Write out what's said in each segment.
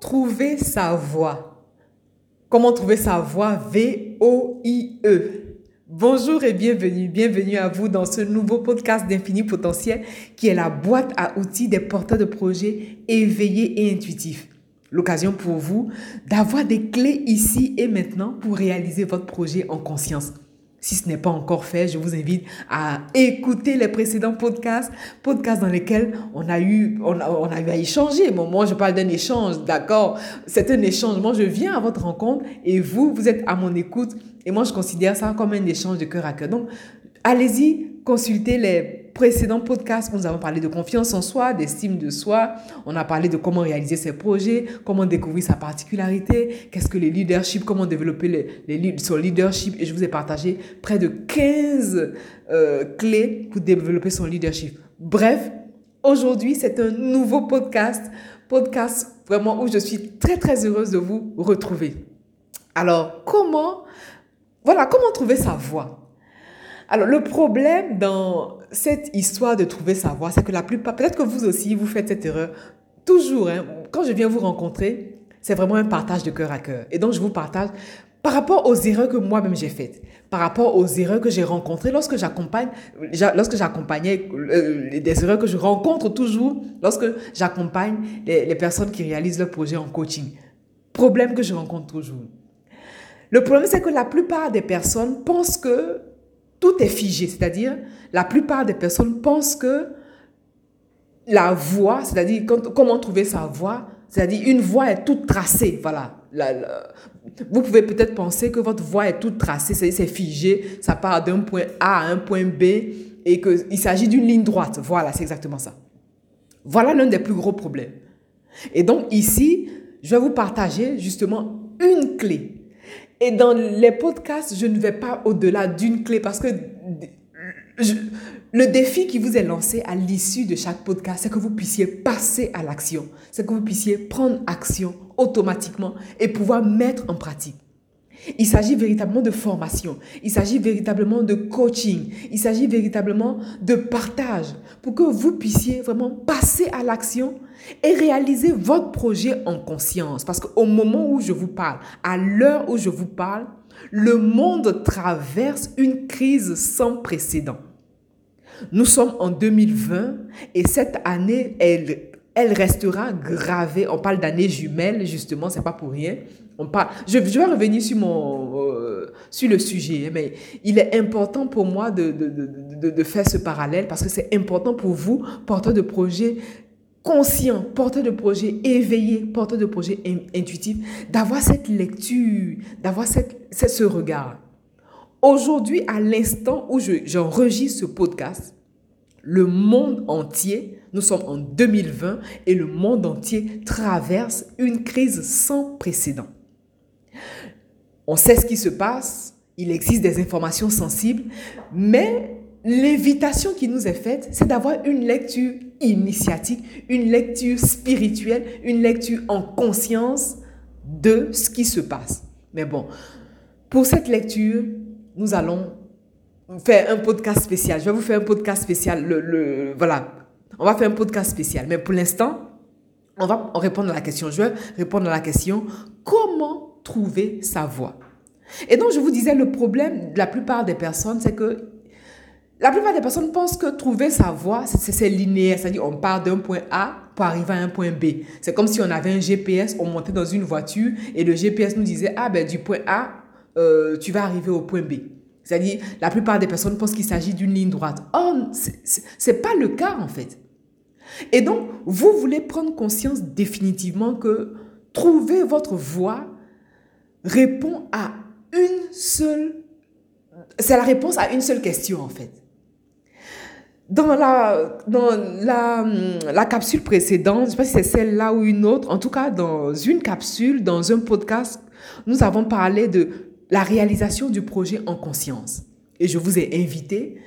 trouver sa voie Comment trouver sa voie V-O-I-E Bonjour et bienvenue, bienvenue à vous dans ce nouveau podcast d'Infini Potentiel qui est la boîte à outils des porteurs de projets éveillés et intuitifs. L'occasion pour vous d'avoir des clés ici et maintenant pour réaliser votre projet en conscience. Si ce n'est pas encore fait, je vous invite à écouter les précédents podcasts, podcasts dans lesquels on a eu, on a, on a eu à échanger. Bon, moi, je parle d'un échange, d'accord? C'est un échange. Moi, je viens à votre rencontre et vous, vous êtes à mon écoute. Et moi, je considère ça comme un échange de cœur à cœur. Donc, allez-y, consultez les précédents podcasts où nous avons parlé de confiance en soi, d'estime de soi. On a parlé de comment réaliser ses projets, comment découvrir sa particularité, qu'est-ce que le leadership, comment développer son leadership. Et je vous ai partagé près de 15 euh, clés pour développer son leadership. Bref, aujourd'hui, c'est un nouveau podcast, podcast vraiment où je suis très très heureuse de vous retrouver. Alors, comment, voilà, comment trouver sa voix? Alors, le problème dans cette histoire de trouver sa voie, c'est que la plupart, peut-être que vous aussi, vous faites cette erreur. Toujours, hein, quand je viens vous rencontrer, c'est vraiment un partage de cœur à cœur. Et donc, je vous partage par rapport aux erreurs que moi-même j'ai faites, par rapport aux erreurs que j'ai rencontrées lorsque j'accompagne, lorsque j'accompagnais, euh, des erreurs que je rencontre toujours lorsque j'accompagne les, les personnes qui réalisent leur projet en coaching. Problème que je rencontre toujours. Le problème, c'est que la plupart des personnes pensent que tout est figé. C'est-à-dire, la plupart des personnes pensent que la voie, c'est-à-dire comment trouver sa voie, c'est-à-dire une voie est toute tracée. Voilà. vous pouvez peut-être penser que votre voie est toute tracée, c'est figé, ça part d'un point A à un point B et qu'il s'agit d'une ligne droite. Voilà, c'est exactement ça. Voilà l'un des plus gros problèmes. Et donc ici, je vais vous partager justement une clé et dans les podcasts, je ne vais pas au-delà d'une clé parce que le défi qui vous est lancé à l'issue de chaque podcast, c'est que vous puissiez passer à l'action, c'est que vous puissiez prendre action automatiquement et pouvoir mettre en pratique. Il s'agit véritablement de formation, il s'agit véritablement de coaching, il s'agit véritablement de partage pour que vous puissiez vraiment passer à l'action et réaliser votre projet en conscience. Parce qu'au moment où je vous parle, à l'heure où je vous parle, le monde traverse une crise sans précédent. Nous sommes en 2020 et cette année, elle, elle restera gravée. On parle d'année jumelle, justement, c'est pas pour rien. On parle, je, vais revenir sur, mon, euh, sur le sujet, mais il est important pour moi de, de, de, de faire ce parallèle parce que c'est important pour vous, porteurs de projets, conscient, porteur de projet éveillé, porteur de projet intuitif, d'avoir cette lecture, d'avoir cette, ce regard. Aujourd'hui, à l'instant où j'enregistre ce podcast, le monde entier, nous sommes en 2020 et le monde entier traverse une crise sans précédent. On sait ce qui se passe, il existe des informations sensibles, mais l'invitation qui nous est faite, c'est d'avoir une lecture initiatique, une lecture spirituelle, une lecture en conscience de ce qui se passe. Mais bon, pour cette lecture, nous allons faire un podcast spécial. Je vais vous faire un podcast spécial. Le, voilà, on va faire un podcast spécial. Mais pour l'instant, on va répondre à la question. Je vais répondre à la question trouver sa voie. Et donc, je vous disais, le problème de la plupart des personnes, c'est que la plupart des personnes pensent que trouver sa voie, c'est linéaire. C'est-à-dire, on part d'un point A pour arriver à un point B. C'est comme si on avait un GPS, on montait dans une voiture et le GPS nous disait, ah ben du point A, euh, tu vas arriver au point B. C'est-à-dire, la plupart des personnes pensent qu'il s'agit d'une ligne droite. Oh, c'est pas le cas en fait. Et donc, vous voulez prendre conscience définitivement que trouver votre voie répond à une seule... C'est la réponse à une seule question en fait. Dans la, dans la, la capsule précédente, je ne sais pas si c'est celle-là ou une autre, en tout cas dans une capsule, dans un podcast, nous avons parlé de la réalisation du projet en conscience. Et je vous ai invité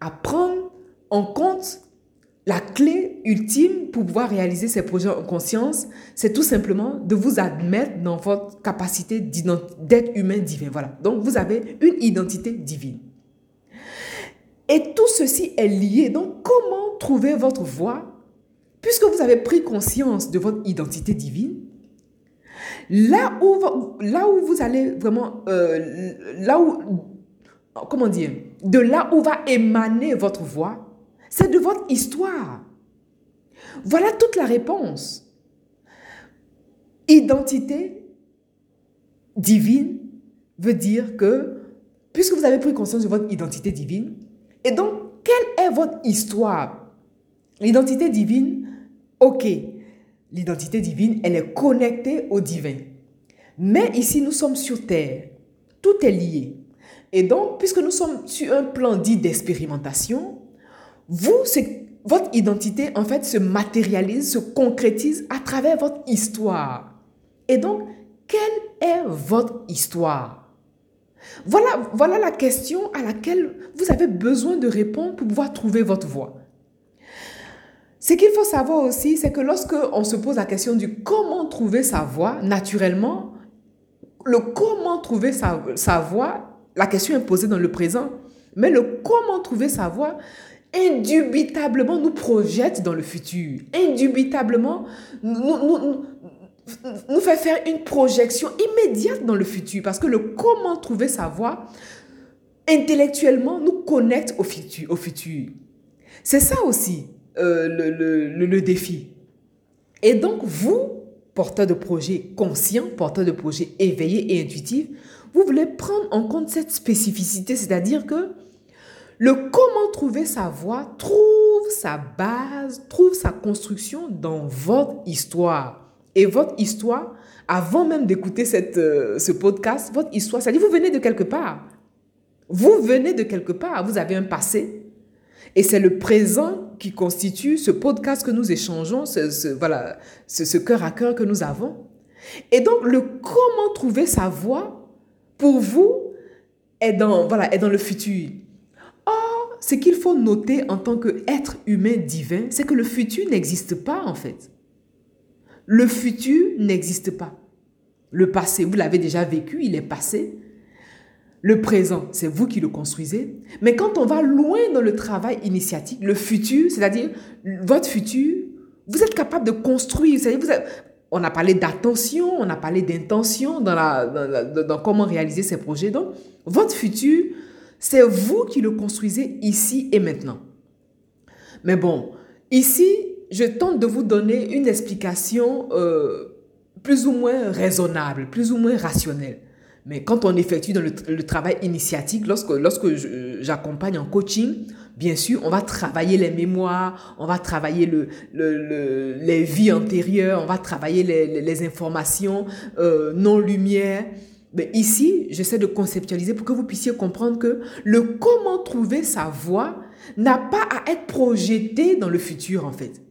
à prendre en compte la clé ultime pour pouvoir réaliser ces projets en conscience, c'est tout simplement de vous admettre dans votre capacité d'être humain divin. Voilà. Donc, vous avez une identité divine. Et tout ceci est lié. Donc, comment trouver votre voie? Puisque vous avez pris conscience de votre identité divine, Là où, là où vous allez vraiment, euh, là où, comment dire, de là où va émaner votre voix, c'est de votre histoire. Voilà toute la réponse. Identité divine veut dire que, puisque vous avez pris conscience de votre identité divine, et donc, quelle est votre histoire? L'identité divine, ok, l'identité divine, elle est connectée au divin. Mais ici, nous sommes sur Terre. Tout est lié. Et donc, puisque nous sommes sur un plan dit d'expérimentation, vous, votre identité, en fait, se matérialise, se concrétise à travers votre histoire. Et donc, quelle est votre histoire? Voilà, voilà la question à laquelle vous avez besoin de répondre pour pouvoir trouver votre voie. Ce qu'il faut savoir aussi, c'est que lorsque on se pose la question du comment trouver sa voie, naturellement, le comment trouver sa, sa voie, la question est posée dans le présent, mais le comment trouver sa voie, indubitablement nous projette dans le futur. Indubitablement nous, nous, fait faire une projection immédiate dans le futur parce que le comment trouver sa voie, intellectuellement, nous connecte au futur. Au futur. C'est ça aussi euh, le, le, le, défi. Et donc, vous, porteur de projet conscient, porteur de projet éveillé et intuitif, vous voulez prendre en compte cette spécificité, c'est-à-dire que le comment trouver sa voie trouve sa base, trouve sa construction dans votre histoire. Et votre histoire, avant même d'écouter euh, ce podcast, votre histoire, c'est-à-dire vous venez de quelque part. Vous venez de quelque part, vous avez un passé. Et c'est le présent qui constitue ce podcast que nous échangeons, ce, voilà, ce, cœur à cœur que nous avons. Et donc, le comment trouver sa voie, pour vous, est dans, voilà, est dans le futur. Ce qu'il faut noter en tant qu'être humain divin, c'est que le futur n'existe pas en fait. Le futur n'existe pas. Le passé, vous l'avez déjà vécu, il est passé. Le présent, c'est vous qui le construisez. Mais quand on va loin dans le travail initiatique, le futur, c'est-à-dire votre futur, vous êtes capable de construire. On a parlé d'attention, on a parlé d'intention dans, la, dans, comment réaliser ces projets. Donc, votre futur, c'est vous qui le construisez ici et maintenant. Mais bon, ici, je tente de vous donner une explication euh, plus ou moins raisonnable, plus ou moins rationnelle. Mais quand on effectue le, travail initiatique, lorsque, lorsque j'accompagne en coaching, bien sûr, on va travailler les mémoires, on va travailler le, le, les vies antérieures, on va travailler les, les informations euh, non-lumière. Mais ici, j'essaie de conceptualiser pour que vous puissiez comprendre que le comment trouver sa voie n'a pas à être projeté dans le futur, en fait.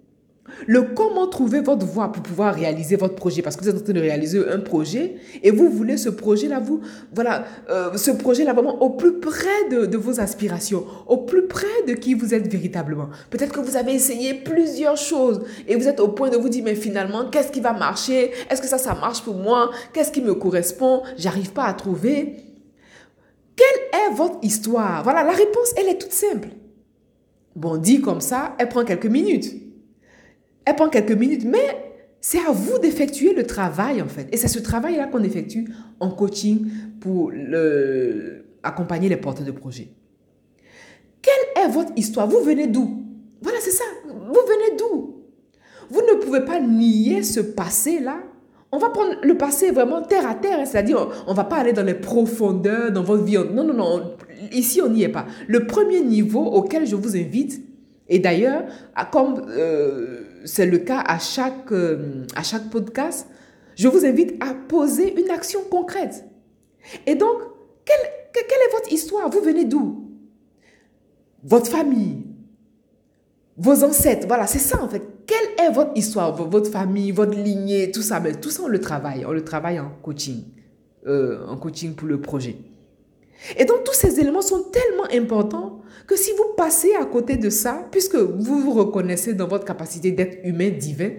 Le comment trouver votre voie pour pouvoir réaliser votre projet, parce que vous êtes en train de réaliser un projet et vous voulez ce projet-là, vous, voilà, euh, ce projet-là vraiment au plus près de, vos aspirations, au plus près de qui vous êtes véritablement. Peut-être que vous avez essayé plusieurs choses et vous êtes au point de vous dire, mais finalement, qu'est-ce qui va marcher? Est-ce que ça, ça marche pour moi? Qu'est-ce qui me correspond? J'arrive pas à trouver. Quelle est votre histoire? Voilà, la réponse, elle est toute simple. Bon, dit comme ça, elle prend quelques minutes. Elle prend quelques minutes, mais c'est à vous d'effectuer le travail en fait. Et c'est ce travail-là qu'on effectue en coaching pour accompagner les porteurs de projets. Quelle est votre histoire? Vous venez d'où? Voilà, c'est ça. Vous venez d'où? Vous ne pouvez pas nier ce passé-là. On va prendre le passé vraiment terre à terre, c'est-à-dire on ne va pas aller dans les profondeurs, dans votre vie. Non, non, non. Ici, on n'y est pas. Le premier niveau auquel je vous invite, et d'ailleurs, comme euh, c'est le cas à chaque, euh, à chaque podcast, je vous invite à poser une action concrète. Et donc, quelle, quelle est votre histoire? Vous venez d'où? Votre famille? Vos ancêtres? Voilà, c'est ça en fait. Quelle est votre histoire? Votre famille, votre lignée, tout ça? Mais tout ça, on le travaille. On le travaille en coaching. Euh, en coaching pour le projet. Et donc, tous ces éléments sont tellement importants que si vous passez à côté de ça, puisque vous vous reconnaissez dans votre capacité d'être humain divin,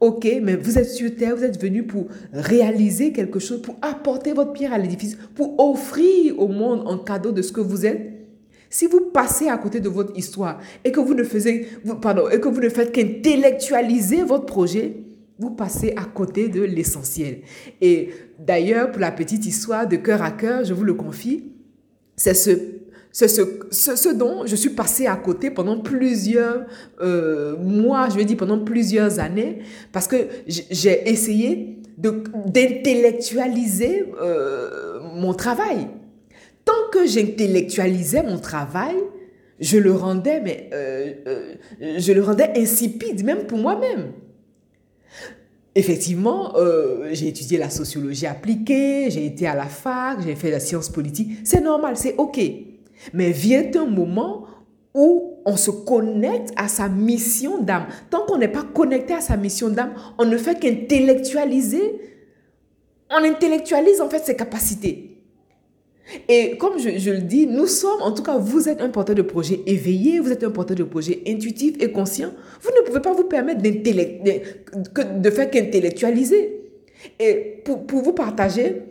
ok, mais vous êtes sur Terre, vous êtes venu pour réaliser quelque chose, pour apporter votre pierre à l'édifice, pour offrir au monde en cadeau de ce que vous êtes. Si vous passez à côté de votre histoire et que vous ne, et que vous ne faites qu'intellectualiser votre projet, vous passez à côté de l'essentiel. Et d'ailleurs, pour la petite histoire de cœur à cœur, je vous le confie, c'est ce, ce, ce, dont je suis passée à côté pendant plusieurs euh, mois, je veux dire pendant plusieurs années, parce que j'ai essayé d'intellectualiser euh, mon travail. Tant que j'intellectualisais mon travail, je le rendais, mais euh, je le rendais insipide, même pour moi-même. Effectivement, euh, j'ai étudié la sociologie appliquée, j'ai été à la fac, j'ai fait la science politique. C'est normal, c'est OK. Mais vient un moment où on se connecte à sa mission d'âme. Tant qu'on n'est pas connecté à sa mission d'âme, on ne fait qu'intellectualiser. On intellectualise en fait ses capacités. Et comme je, le dis, nous sommes, en tout cas, vous êtes un porteur de projet éveillé, vous êtes un porteur de projet intuitif et conscient. Vous ne pouvez pas vous permettre de, de faire qu'intellectualiser. Et pour, pour vous partager,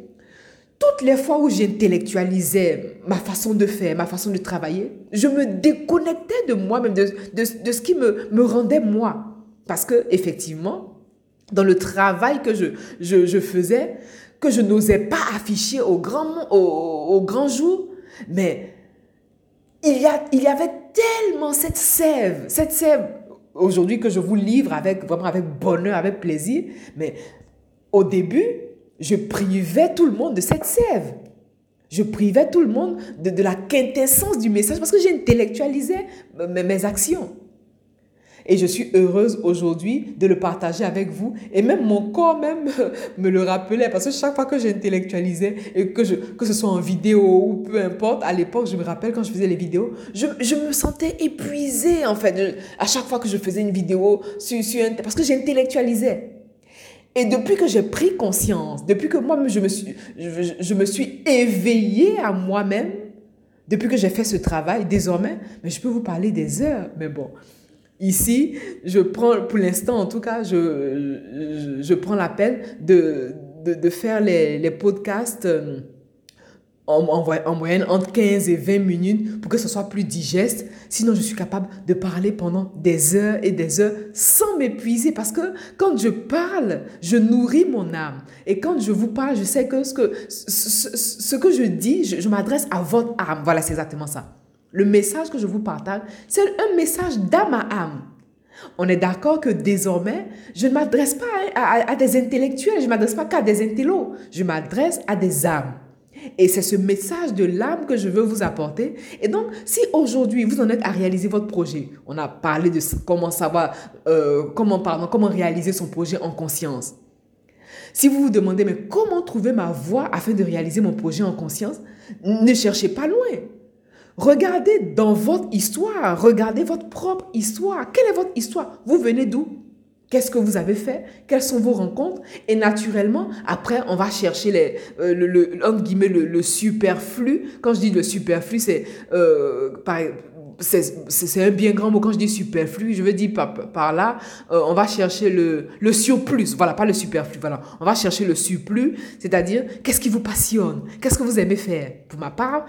toutes les fois où j'intellectualisais ma façon de faire, ma façon de travailler, je me déconnectais de moi-même, de, de, de, ce qui me, me rendait moi. Parce que, effectivement, dans le travail que je, je, je faisais, que je n'osais pas afficher au grand, au, grand jour. Mais il y, a, il y avait tellement cette sève, cette sève aujourd'hui que je vous livre avec vraiment avec bonheur, avec plaisir. Mais au début, je privais tout le monde de cette sève. Je privais tout le monde de, de la quintessence du message parce que j'intellectualisais mes, mes actions. Et je suis heureuse aujourd'hui de le partager avec vous. Et même mon corps même me le rappelait parce que chaque fois que j'intellectualisais que, que ce soit en vidéo ou peu importe, à l'époque, je me rappelle quand je faisais les vidéos, je, je me sentais épuisée en fait. à chaque fois que je faisais une vidéo sur, sur parce que j'intellectualisais. Et depuis que j'ai pris conscience, depuis que moi je me je, je me suis éveillée à moi-même, depuis que j'ai fait ce travail, désormais, mais je peux vous parler des heures. Mais bon, Ici, je prends, pour l'instant en tout cas, je, je, prends l'appel de, de, de, faire les, les podcasts euh, en, en, moyenne entre 15 et 20 minutes pour que ce soit plus digeste. Sinon, je suis capable de parler pendant des heures et des heures sans m'épuiser parce que quand je parle, je nourris mon âme. Et quand je vous parle, je sais que ce que, ce, ce que je dis, je m'adresse à votre âme. Voilà, c'est exactement ça. Le message que je vous partage, c'est un message d'âme à âme. On est d'accord que désormais, je ne m'adresse pas à, des intellectuels, je ne m'adresse pas qu'à des intellos, je m'adresse à des âmes. Et c'est ce message de l'âme que je veux vous apporter. Et donc, si aujourd'hui vous en êtes à réaliser votre projet, on a parlé de comment savoir, euh, comment, pardon, comment réaliser son projet en conscience. Si vous vous demandez, mais comment trouver ma voie afin de réaliser mon projet en conscience, ne cherchez pas loin. Regardez dans votre histoire, regardez votre propre histoire. Quelle est votre histoire? Vous venez d'où? Qu'est-ce que vous avez fait? Quelles sont vos rencontres? Et naturellement, après, on va chercher euh, le, le, guillemets, le, superflu. Quand je dis le superflu, c'est euh, c'est un bien grand mot. Quand je dis superflu, je veux dire par, par là, euh, on va chercher le, le surplus. Voilà, pas le superflu. Voilà, on va chercher le surplus, c'est-à-dire qu'est-ce qui vous passionne? Qu'est-ce que vous aimez faire? Pour ma part,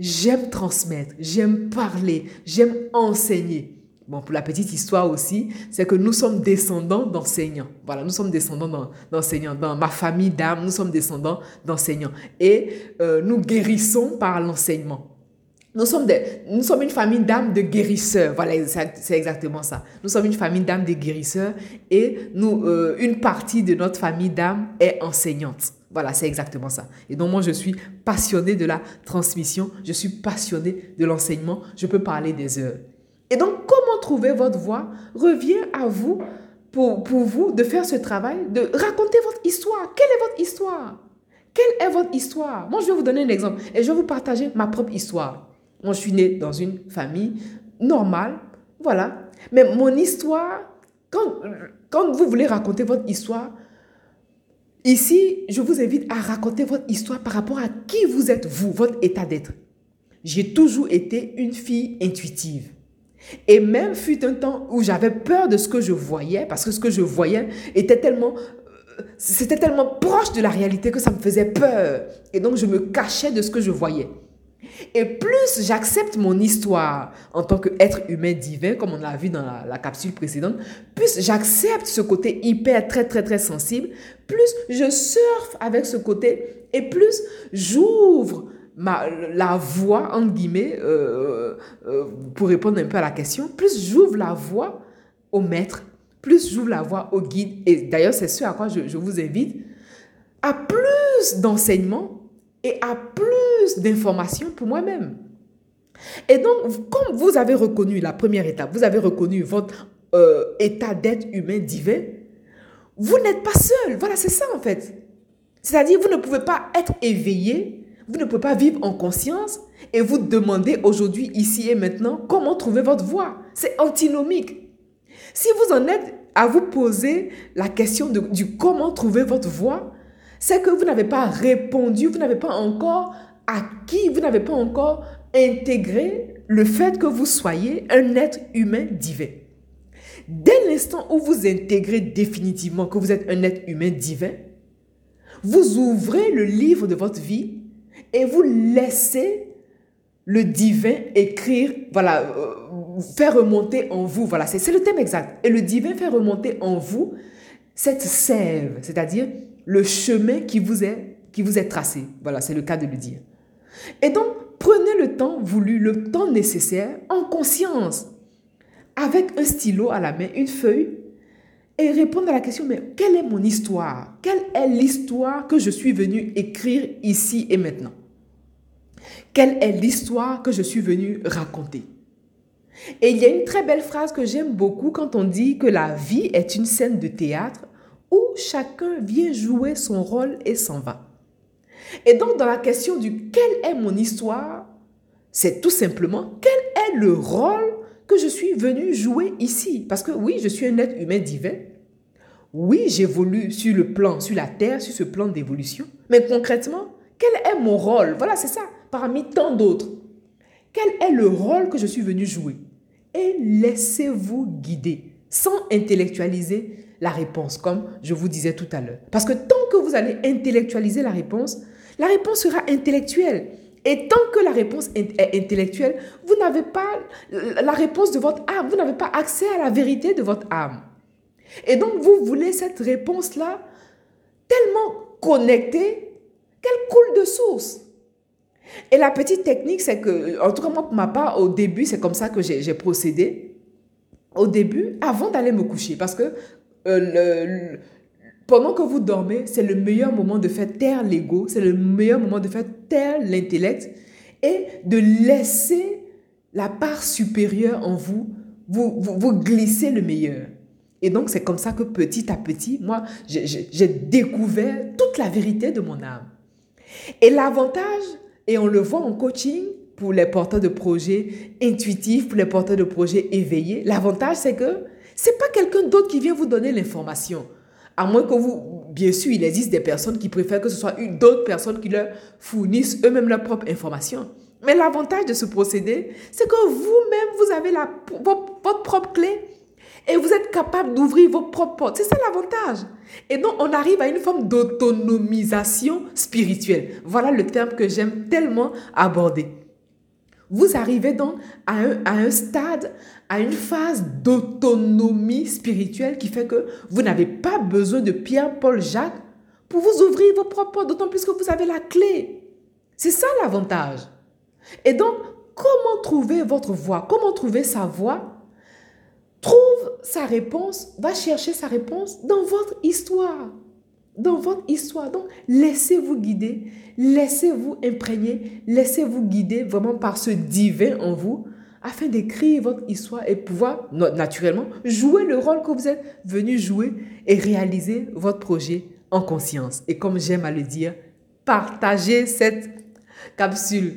J'aime transmettre, j'aime parler, j'aime enseigner. Bon, pour la petite histoire aussi, c'est que nous sommes descendants d'enseignants. Voilà, nous sommes descendants d'enseignants. Dans ma famille d'âme, nous sommes descendants d'enseignants. Et euh, nous guérissons par l'enseignement. Nous sommes, des, nous sommes une famille d'âmes de guérisseurs. Voilà, c'est exactement ça. Nous sommes une famille d'âmes de guérisseurs et nous, euh, une partie de notre famille d'âmes est enseignante. Voilà, c'est exactement ça. Et donc moi, je suis passionnée de la transmission, je suis passionnée de l'enseignement, je peux parler des heures. Et donc, comment trouver votre voix revient à vous, pour, pour vous, de faire ce travail, de raconter votre histoire. Quelle est votre histoire? Quelle est votre histoire? Moi, je vais vous donner un exemple et je vais vous partager ma propre histoire. Moi, je suis née dans une famille normale, voilà. Mais mon histoire, quand, quand vous voulez raconter votre histoire, Ici, je vous invite à raconter votre histoire par rapport à qui vous êtes, vous, votre état d'être. J'ai toujours été une fille intuitive. Et même fut un temps où j'avais peur de ce que je voyais, parce que ce que je voyais était tellement, euh, c'était tellement proche de la réalité que ça me faisait peur. Et donc, je me cachais de ce que je voyais. Et plus j'accepte mon histoire en tant qu'être humain divin, comme on l'a vu dans la, capsule précédente, plus j'accepte ce côté hyper, très, très, très sensible, plus je surfe avec ce côté et plus j'ouvre la voie, entre guillemets, euh, euh, pour répondre un peu à la question, plus j'ouvre la voie au maître, plus j'ouvre la voie au guide. Et d'ailleurs, c'est ce à quoi je, je vous invite, à plus d'enseignements et à plus d'informations pour moi-même. Et donc, comme vous avez reconnu la première étape, vous avez reconnu votre euh, état d'être humain divin, vous n'êtes pas seul. Voilà, c'est ça en fait. C'est-à-dire, vous ne pouvez pas être éveillé, vous ne pouvez pas vivre en conscience et vous demander aujourd'hui, ici et maintenant, comment trouver votre voie. C'est antinomique. Si vous en êtes à vous poser la question du comment trouver votre voie, c'est que vous n'avez pas répondu, vous n'avez pas encore acquis, vous n'avez pas encore intégré le fait que vous soyez un être humain divin. Dès l'instant où vous intégrez définitivement que vous êtes un être humain divin, vous ouvrez le livre de votre vie et vous laissez le divin écrire, voilà, euh, faire remonter en vous, voilà, c'est le thème exact. Et le divin fait remonter en vous cette sève, c'est-à-dire le chemin qui vous est, qui vous est tracé. Voilà, c'est le cas de le dire. Et donc, prenez le temps voulu, le temps nécessaire, en conscience, avec un stylo à la main, une feuille, et répondre à la question, mais quelle est mon histoire? Quelle est l'histoire que je suis venu écrire ici et maintenant? Quelle est l'histoire que je suis venu raconter? Et il y a une très belle phrase que j'aime beaucoup quand on dit que la vie est une scène de théâtre où chacun vient jouer son rôle et s'en va. Et donc dans la question du quelle est mon histoire, c'est tout simplement quel est le rôle que je suis venu jouer ici? Parce que oui, je suis un être humain divin. Oui, j'évolue sur le plan, sur la terre, sur ce plan d'évolution. Mais concrètement, quel est mon rôle? Voilà, c'est ça, parmi tant d'autres. Quel est le rôle que je suis venu jouer? Et laissez-vous guider, sans intellectualiser la réponse, comme je vous disais tout à l'heure. Parce que tant que vous allez intellectualiser la réponse, la réponse sera intellectuelle. Et tant que la réponse est intellectuelle, vous n'avez pas la réponse de votre âme, vous n'avez pas accès à la vérité de votre âme. Et donc, vous voulez cette réponse-là tellement connectée qu'elle coule de source. Et la petite technique, c'est que, en tout cas, moi, pour ma part, au début, c'est comme ça que j'ai procédé. Au début, avant d'aller me coucher, parce que euh, pendant que vous dormez, c'est le meilleur moment de faire taire l'ego, c'est le meilleur moment de faire taire l'intellect et de laisser la part supérieure en vous vous, vous, vous glisser le meilleur. Et donc, c'est comme ça que petit à petit, moi, j'ai découvert toute la vérité de mon âme. Et l'avantage, et on le voit en coaching, pour les porteurs de projets intuitifs, pour les porteurs de projets éveillés, l'avantage, c'est que c'est pas quelqu'un d'autre qui vient vous donner l'information. À moins que vous, bien sûr, il existe des personnes qui préfèrent que ce soit d'autres personnes qui leur fournissent eux-mêmes leur propre information. Mais l'avantage de ce procédé, c'est que vous-même, vous avez la, votre propre clé et vous êtes capable d'ouvrir vos propres portes. C'est ça l'avantage. Et donc, on arrive à une forme d'autonomisation spirituelle. Voilà le terme que j'aime tellement aborder. Vous arrivez donc à un, stade, à une phase d'autonomie spirituelle qui fait que vous n'avez pas besoin de Pierre, Paul, Jacques pour vous ouvrir vos propres portes, d'autant plus que vous avez la clé. C'est ça l'avantage. Et donc, comment trouver votre voie Comment trouver sa voie trouve sa réponse, va chercher sa réponse dans votre histoire. Dans votre histoire. Donc, laissez-vous guider, laissez-vous imprégner, laissez-vous guider vraiment par ce divin en vous afin d'écrire votre histoire et pouvoir naturellement jouer le rôle que vous êtes venu jouer et réaliser votre projet en conscience. Et comme j'aime à le dire, partagez cette capsule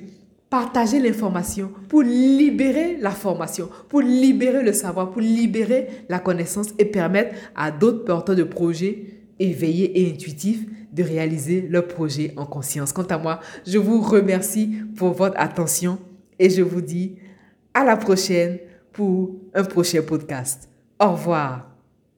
partager l'information pour libérer la formation, pour libérer le savoir, pour libérer la connaissance et permettre à d'autres porteurs de projets éveillés et intuitifs de réaliser leur projet en conscience. Quant à moi, je vous remercie pour votre attention et je vous dis à la prochaine pour un prochain podcast. Au revoir.